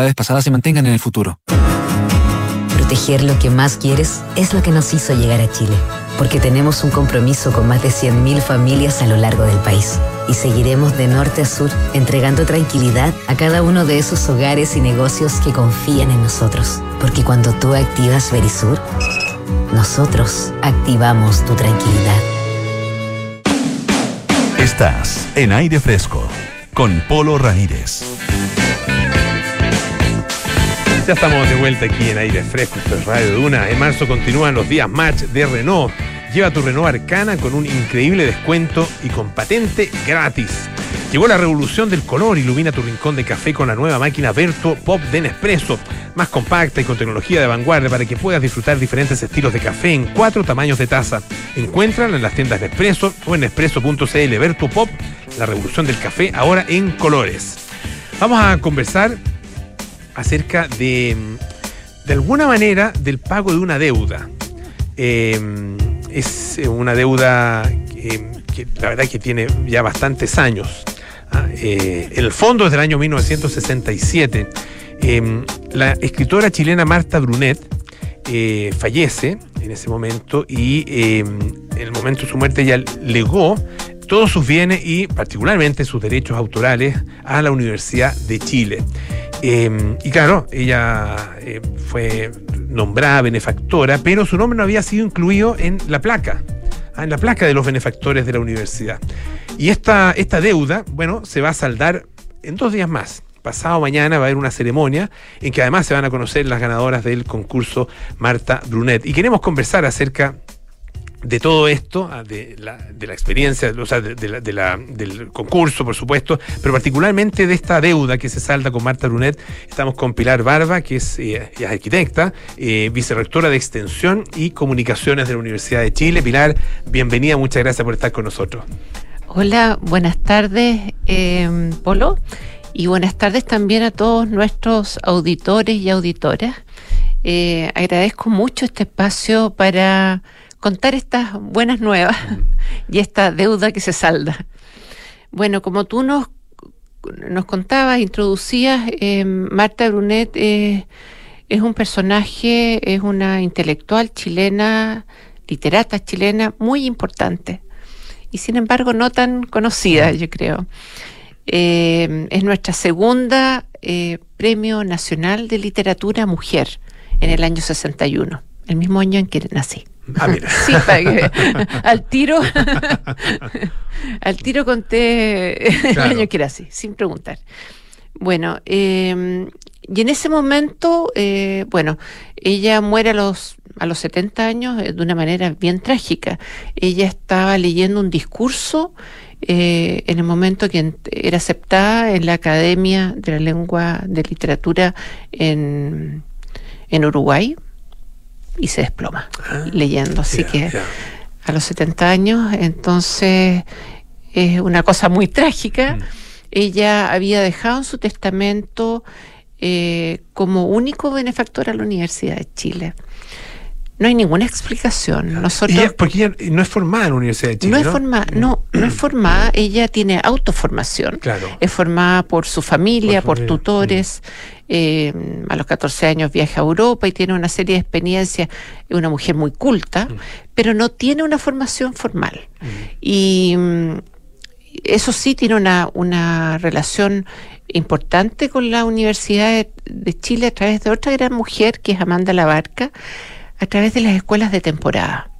habilidades pasadas se mantengan en el futuro. Proteger lo que más quieres es lo que nos hizo llegar a Chile, porque tenemos un compromiso con más de 100.000 familias a lo largo del país y seguiremos de norte a sur entregando tranquilidad a cada uno de esos hogares y negocios que confían en nosotros, porque cuando tú activas Verisur, nosotros activamos tu tranquilidad. Estás en aire fresco con Polo Ramírez. Ya estamos de vuelta aquí en aire fresco, esto es Radio Duna. En marzo continúan los días match de Renault. Lleva tu Renault Arcana con un increíble descuento y con patente gratis. Llegó la revolución del color, ilumina tu rincón de café con la nueva máquina Vertuo Pop de Nespresso, más compacta y con tecnología de vanguardia para que puedas disfrutar diferentes estilos de café en cuatro tamaños de taza. Encuéntrala en las tiendas Nespresso o en nespresso.cl Vertuo Pop, la revolución del café ahora en colores. Vamos a conversar acerca de, de alguna manera, del pago de una deuda. Em, es una deuda que, la verdad que tiene ya bastantes años. Ah, eh, el fondo es del año 1967. Em, la escritora chilena Marta Brunet eh, fallece en ese momento y em, en el momento de su muerte ella legó todos sus bienes y particularmente sus derechos autorales a la Universidad de Chile. Em, y claro, ella eh, fue nombrada benefactora, pero su nombre no había sido incluido en la placa, ah, en la placa de los benefactores de la universidad. Y esta, esta deuda, bueno, se va a saldar en dos días más. Pasado mañana va a haber una ceremonia en que además se van a conocer las ganadoras del concurso Marta Brunet. Y queremos conversar acerca de todo esto, ah, de la, de la experiencia, o sea, de, la, del concurso, por supuesto, pero particularmente de esta deuda que se salda con Marta Brunet. Estamos con Pilar Barba, que es, eh, arquitecta, eh, vicerrectora de Extensión y Comunicaciones de la Universidad de Chile. Pilar, bienvenida, muchas gracias por estar con nosotros. Hola, buenas tardes, eh, Polo, y buenas tardes también a todos nuestros auditores y auditoras. agradezco mucho este espacio para contar estas buenas nuevas y esta deuda que se salda. Bueno, como tú nos, nos contabas, introducías, eh, Marta Brunet eh, es un personaje, es una intelectual chilena, literata chilena muy importante y sin embargo no tan conocida, yo creo. Eh, es nuestra segunda Premio Nacional de Literatura Mujer en el año 61, el mismo año en que nací. Ah, mira. Sí, al tiro, al tiro conté el año que era así, sin preguntar. Bueno, em, y en ese momento, eh, bueno, ella muere a los, a los 70 años eh, de una manera bien trágica. Ella estaba leyendo un discurso eh, en el momento que era aceptada en la Academia de la Lengua de Literatura en, en Uruguay, y se desploma ah, leyendo. Así que a los 70 años, entonces es una cosa muy trágica. Mm. Ella había dejado en su testamento eh, como único benefactor a la Universidad de Chile. No hay ninguna explicación. Nosotros, Ella- porque ella no es formada en la Universidad de Chile. no No, es formada, no, no es formada, ella tiene autoformación. Claro. Es formada por su familia, Por por, familia, tutores. eh, a los 14 años viaja a Europa y tiene una serie de experiencias. Es una mujer muy culta, Mm. pero no tiene una formación formal. Y mm, eso sí tiene una, una relación importante con la Universidad de, de Chile a través de otra gran mujer que es Amanda Labarca, a través de las escuelas de temporada.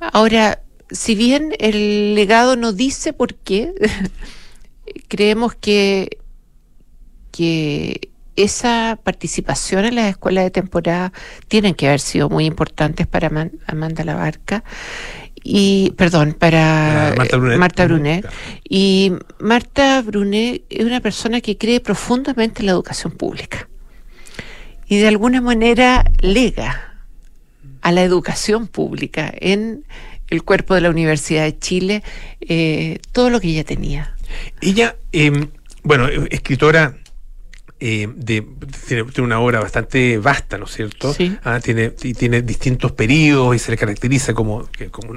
Ahora, si bien el legado no dice por qué, creemos que, que esa participación en las escuelas de temporada tienen que haber sido muy importantes para Aman- Amanda Labarca y perdón para Ah, Marta Brunet. Marta Brunet. y Marta Brunet es una persona que cree profundamente en la educación pública y de alguna manera lega a la educación pública en el cuerpo de la Universidad de Chile eh, todo lo que ella tenía. Ella, eh, bueno, escritora eh, de, tiene, una obra bastante vasta, ¿no es cierto? Sí. Ah, tiene, y tiene distintos periodos y se le caracteriza como,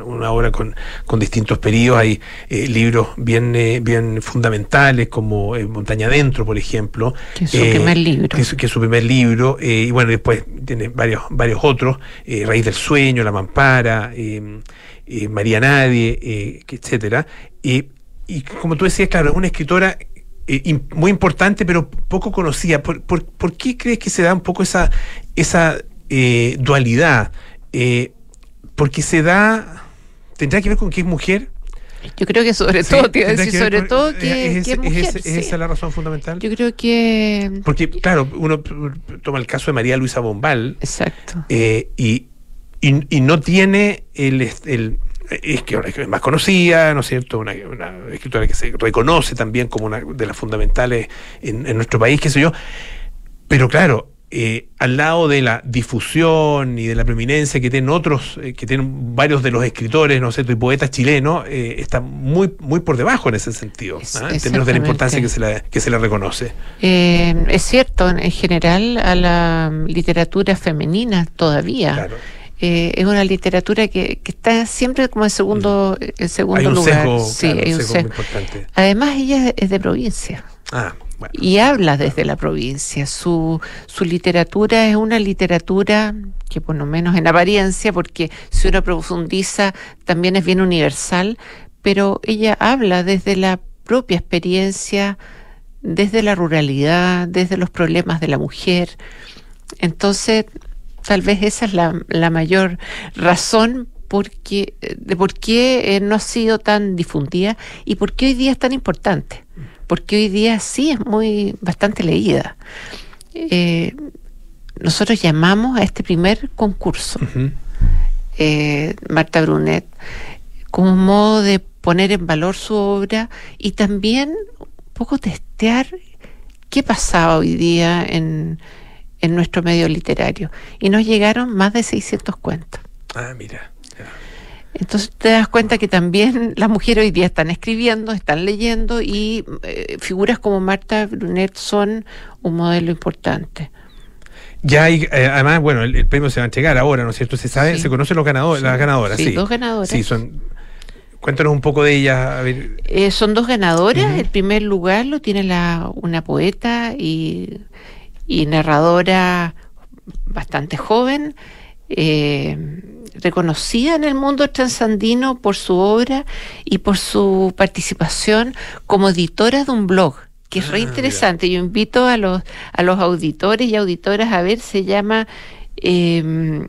una, obra con, con distintos periodos. Hay eh, libros bien, eh, bien fundamentales como eh, Montaña Adentro, por ejemplo. Que es su primer libro. Que es, que es su primer libro. eh, y bueno, después tiene varios, varios otros. eh, Raíz del Sueño, La Mampara, eh, eh, María Nadie, eh, etcétera. Eh, y como tú decías, claro, es una escritora eh, muy importante, pero poco conocida. ¿Por, por, por qué crees que se da un poco esa, esa eh, dualidad? Eh, porque se da. ¿Tendrá que ver con que es mujer? Yo creo que sobre Sí, todo, te iba a ¿tendrá decir ver sobre todo eh, que, es, que es mujer. es ese- sí. ¿Es esa la razón fundamental? Yo creo que... Porque, claro, uno toma el caso de María Luisa Bombal Exacto. eh, y, y, y no tiene el, el- es que es más conocida, ¿no es cierto? Una, una escritora que se reconoce también como una de las fundamentales en, en nuestro país, qué sé yo. Pero claro, eh, al lado de la difusión y de la preeminencia que tienen otros, eh, que tienen varios de los escritores, ¿no es cierto? Y poetas chilenos, eh, está muy, muy por debajo en ese sentido, Es- ¿ah? en términos de la importancia que se, la, que se le reconoce. Eh, es cierto, en general a la literatura femenina todavía. Claro. Eh, es una literatura que, que está siempre como en segundo, en segundo Hay un lugar. sesgo, Sí, claro, hay un un sesgo sesgo. muy importante. Además, ella es de provincia. Ah, bueno. y habla desde la provincia. Su, su literatura es una literatura que por lo menos en apariencia, porque si uno profundiza también es bien universal, pero ella habla desde la propia experiencia, desde la ruralidad, desde los problemas de la mujer. Entonces, tal vez esa es la, la mayor razón porque, de por qué eh, no ha sido tan difundida y por qué hoy día es tan importante. Porque hoy día sí es muy bastante leída. Eh, nosotros llamamos a este primer concurso, eh, Marta Brunet, como un modo de poner en valor su obra y también un poco testear qué pasaba hoy día en, en nuestro medio literario. Y nos llegaron más de 600 cuentos. Ah, mira. Entonces te das cuenta que también las mujeres hoy día están escribiendo, están leyendo y eh, figuras como Marta Brunet son un modelo importante. Ya hay, eh, además, bueno, el, el premio se va a entregar ahora, ¿no es cierto? Se sabe, Sí. se conocen los ganadores, las ganadoras, Sí, sí. dos ganadoras. Sí, son. Cuéntanos un poco de ellas, a ver. Eh, son dos ganadoras. El primer lugar lo tiene la, una poeta y, y narradora bastante joven, eh, reconocida en el mundo transandino por su obra y por su participación como editora de un blog, que es Ah, re mira. interesante. Yo invito a los, a los auditores y auditoras a ver, se llama, eh,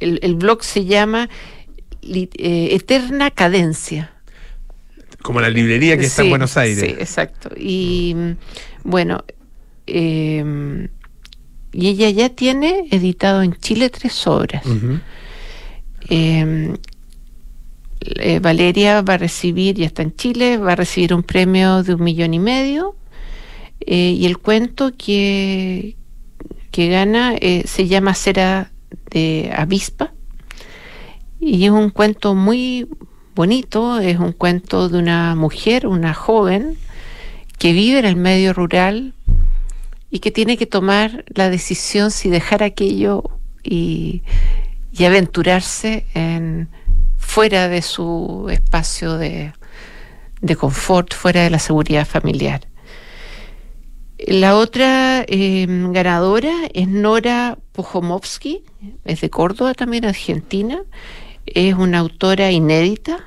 el, el blog se llama eh, Eterna Cadencia. Como la librería que está en Buenos Aires. Sí, exacto. Y mm, bueno, eh, y ella ya tiene editado en Chile tres obras. Eh, eh, Valeria va a recibir, ya está en Chile, va a recibir un premio de un millón y medio. eh, y el cuento que, que gana eh, se llama Cera de Avispa. Y es un cuento muy bonito, es un cuento de una mujer, una joven, que vive en el medio rural y que tiene que tomar la decisión si dejar aquello y, aventurarse en fuera de su espacio de, de confort, fuera de la seguridad familiar. La otra eh, ganadora es Nora Pujomovsky, es de Córdoba también, Argentina. Es una autora inédita.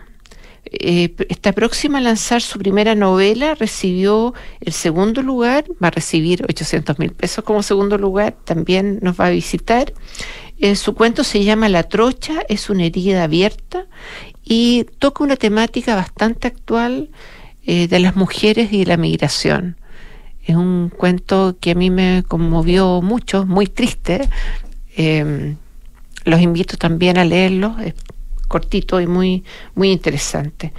Eh, está próxima a lanzar su primera novela, recibió el segundo lugar, va a recibir 800 mil pesos como segundo lugar, también nos va a visitar. Eh, su cuento se llama La Trocha, es una herida abierta y toca una temática bastante actual de las mujeres y la migración es un cuento que a mí me conmovió mucho, muy triste. Em, los invito también a leerlo, cortito y muy, muy interesante.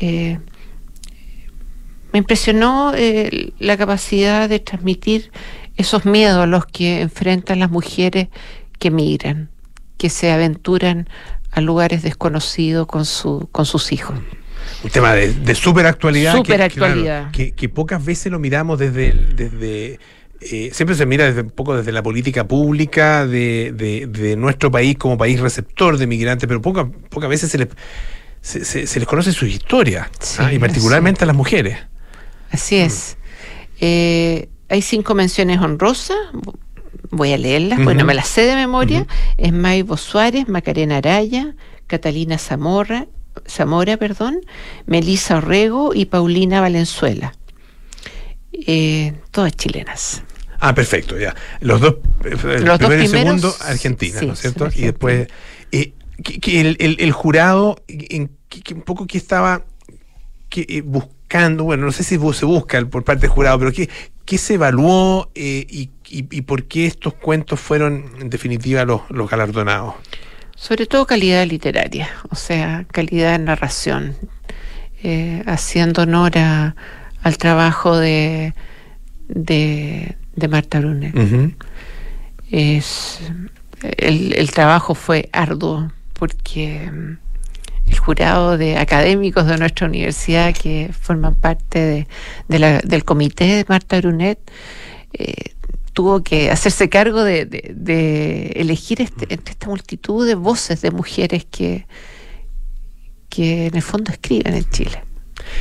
Eh, me impresionó eh, la capacidad de transmitir esos miedos a los que enfrentan las mujeres que migran, que se aventuran a lugares desconocidos con, su, con sus hijos un tema de, de super actualidad. Super actualidad. Que, que, pocas veces lo miramos desde. desde eh, siempre se mira desde un poco desde la política pública de, de, nuestro país como país receptor de migrantes, pero pocas pocas veces se les, se, les conoce su historia, ¿ah? y particularmente a las mujeres. Así es. Eh, hay cinco menciones honrosas, voy a leerlas, bueno, me las sé de memoria. Es Maibo Suárez, Macarena Araya, Catalina Zamorra, Zamora, perdón, Melisa Orrego y Paulina Valenzuela. Eh, todas chilenas. Ah, perfecto, ya. Los dos, eh, el primero y segundo, Argentina, ¿no es cierto? Y después, eh, que, el, el, jurado, en, que, un poco que estaba que, buscando, bueno, no sé si se busca por parte del jurado, pero ¿qué, qué se evaluó y, y, por qué estos cuentos fueron, en definitiva, los, los galardonados? Sobre todo calidad literaria, o sea, calidad de narración, eh, haciendo honor al trabajo de, de, Marta Brunet. es, el, trabajo fue arduo porque mm, el jurado de académicos de nuestra universidad que forman parte de, del comité de Marta Brunet eh, tuvo que hacerse cargo de, elegir este, entre esta multitud de voces de mujeres que, que en el fondo escriben en Chile.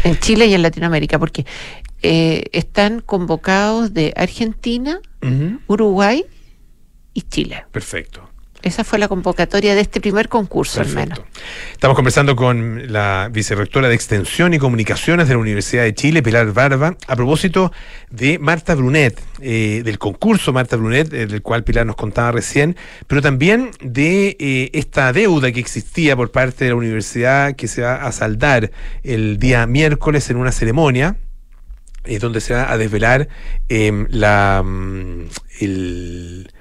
En Chile y en Latinoamérica, porque eh, están convocados de Argentina, Uruguay y Chile. Perfecto. Esa fue la convocatoria de este primer concurso, hermano. Estamos conversando con la vicerrectora de Extensión y Comunicaciones de la Universidad de Chile, Pilar Barba, a propósito de Marta Brunet, eh, del concurso Marta Brunet, eh, del cual Pilar nos contaba recién, pero también de eh, esta deuda que existía por parte de la universidad que se va a saldar el día miércoles en una ceremonia donde se va a desvelar em, la, mm, el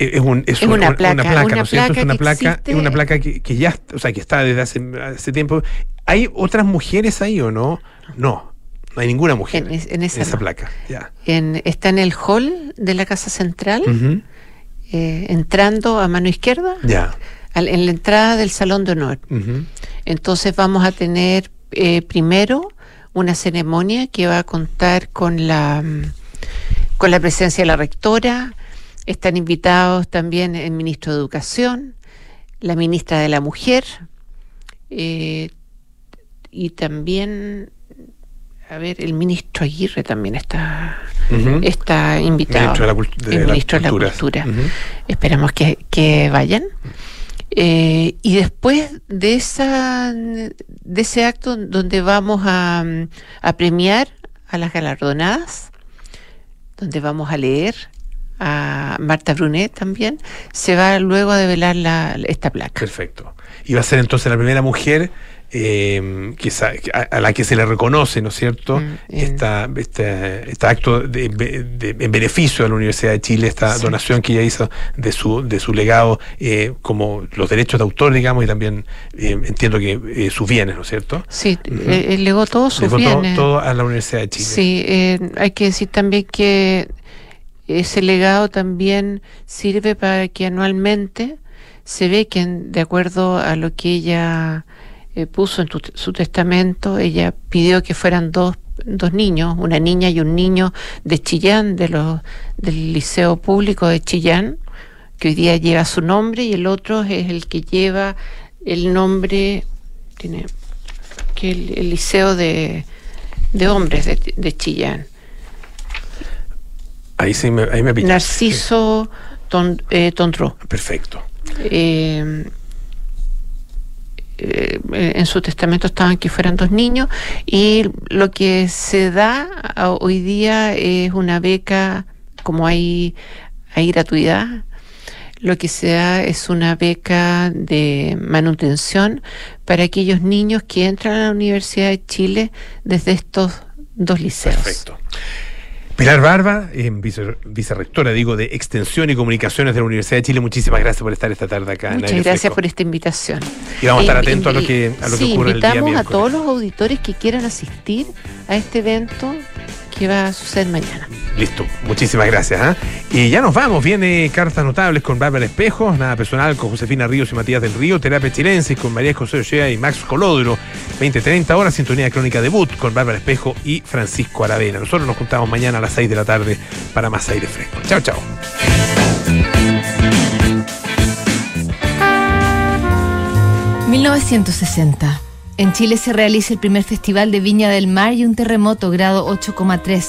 es, una, placa, una placa, ¿no es? Es una placa, es una placa que, que, ya, o sea, que está desde hace, hace, tiempo. ¿Hay otras mujeres ahí o no? No, no hay ninguna mujer en, esa, placa. En, está en el hall de la Casa Central, eh, entrando a mano izquierda, ya. en la entrada del Salón de Honor. Entonces vamos a tener eh, primero una ceremonia que va a contar con la, con la presencia de la rectora, están invitados también el ministro de Educación, la ministra de la Mujer eh, y también, a ver, el ministro Aguirre también está, está invitado. el ministro de la Cultura. Esperamos que, vayan. Eh, y después de esa de ese acto donde vamos a, a premiar a las galardonadas, donde vamos a leer a Marta Brunet también, se va luego a develar la, esta placa. Perfecto. Y va a ser entonces la primera mujer eh, a, la que se le reconoce, ¿no es cierto?, mm, esta, este, este, acto de, en beneficio de la Universidad de Chile, esta donación que ella hizo de su, de su legado, eh, como los derechos de autor, digamos, y también eh, entiendo que eh, sus bienes, ¿no es cierto? Sí, él legó todos sus bienes. Todo, todo, a la Universidad de Chile. Sí, hay que decir también que ese legado también sirve para que anualmente se ve que de acuerdo a lo que ella eh, puso en su testamento, ella pidió que fueran dos, dos niños, una niña y un niño de Chillán, de los, del Liceo Público de Chillán, que hoy día lleva su nombre y el otro es el que lleva el nombre, tiene que el, el Liceo de, de Hombres de, de Chillán. Ahí, sí me, ahí me. Narciso Ton- eh, Tondró. Perfecto. Eh, eh, en su testamento estaban que fueran dos niños y lo que se da hoy día es una beca como hay, hay gratuidad lo que se da es una beca de manutención para aquellos niños que entran a la Universidad de Chile desde estos dos liceos. Perfecto. Pilar Barba, eh, vice- vicerrectora, digo, de Extensión y Comunicaciones de la Universidad de Chile, muchísimas gracias por estar esta tarde acá en Muchas Aire gracias por esta invitación. Y vamos a estar Eh, atentos a lo que, a lo que sí, ocurre el día invitamos a todos los auditores que quieran asistir a este evento que va a suceder mañana. Listo, muchísimas gracias. ¿ah? Y ya nos vamos, viene Cartas Notables con Bárbara Espejo, Nada Personal con Josefina Ríos y Matías del Río, Terapia Chilensis con María José Ochea y Max Colodro, 20-30 horas, Sintonía Crónica Debut con Bárbara Espejo y Francisco Aravena. Nosotros nos juntamos mañana a las 6 de la tarde para más aire fresco. Chao, chao. ...1960. En Chile se realiza el primer Festival de Viña del Mar y un terremoto grado 8,3